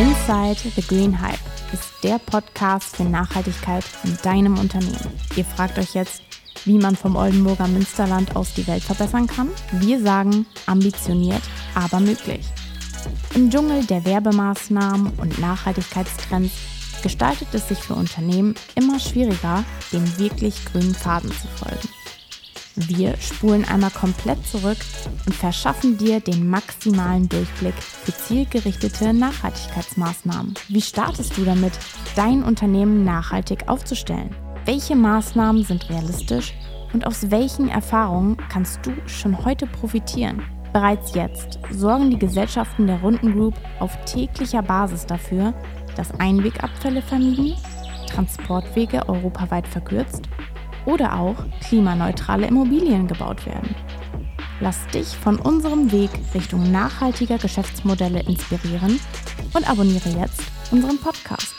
Inside the Green Hype ist der Podcast für Nachhaltigkeit in deinem Unternehmen. Ihr fragt euch jetzt, wie man vom Oldenburger Münsterland aus die Welt verbessern kann? Wir sagen ambitioniert, aber möglich. Im Dschungel der Werbemaßnahmen und Nachhaltigkeitstrends gestaltet es sich für Unternehmen immer schwieriger, dem wirklich grünen Faden zu folgen. Wir spulen einmal komplett zurück und verschaffen dir den maximalen Durchblick für zielgerichtete Nachhaltigkeitsmaßnahmen. Wie startest du damit, dein Unternehmen nachhaltig aufzustellen? Welche Maßnahmen sind realistisch und aus welchen Erfahrungen kannst du schon heute profitieren? Bereits jetzt sorgen die Gesellschaften der Runden Group auf täglicher Basis dafür, dass Einwegabfälle vermieden, Transportwege europaweit verkürzt oder auch klimaneutrale Immobilien gebaut werden. Lass dich von unserem Weg Richtung nachhaltiger Geschäftsmodelle inspirieren und abonniere jetzt unseren Podcast.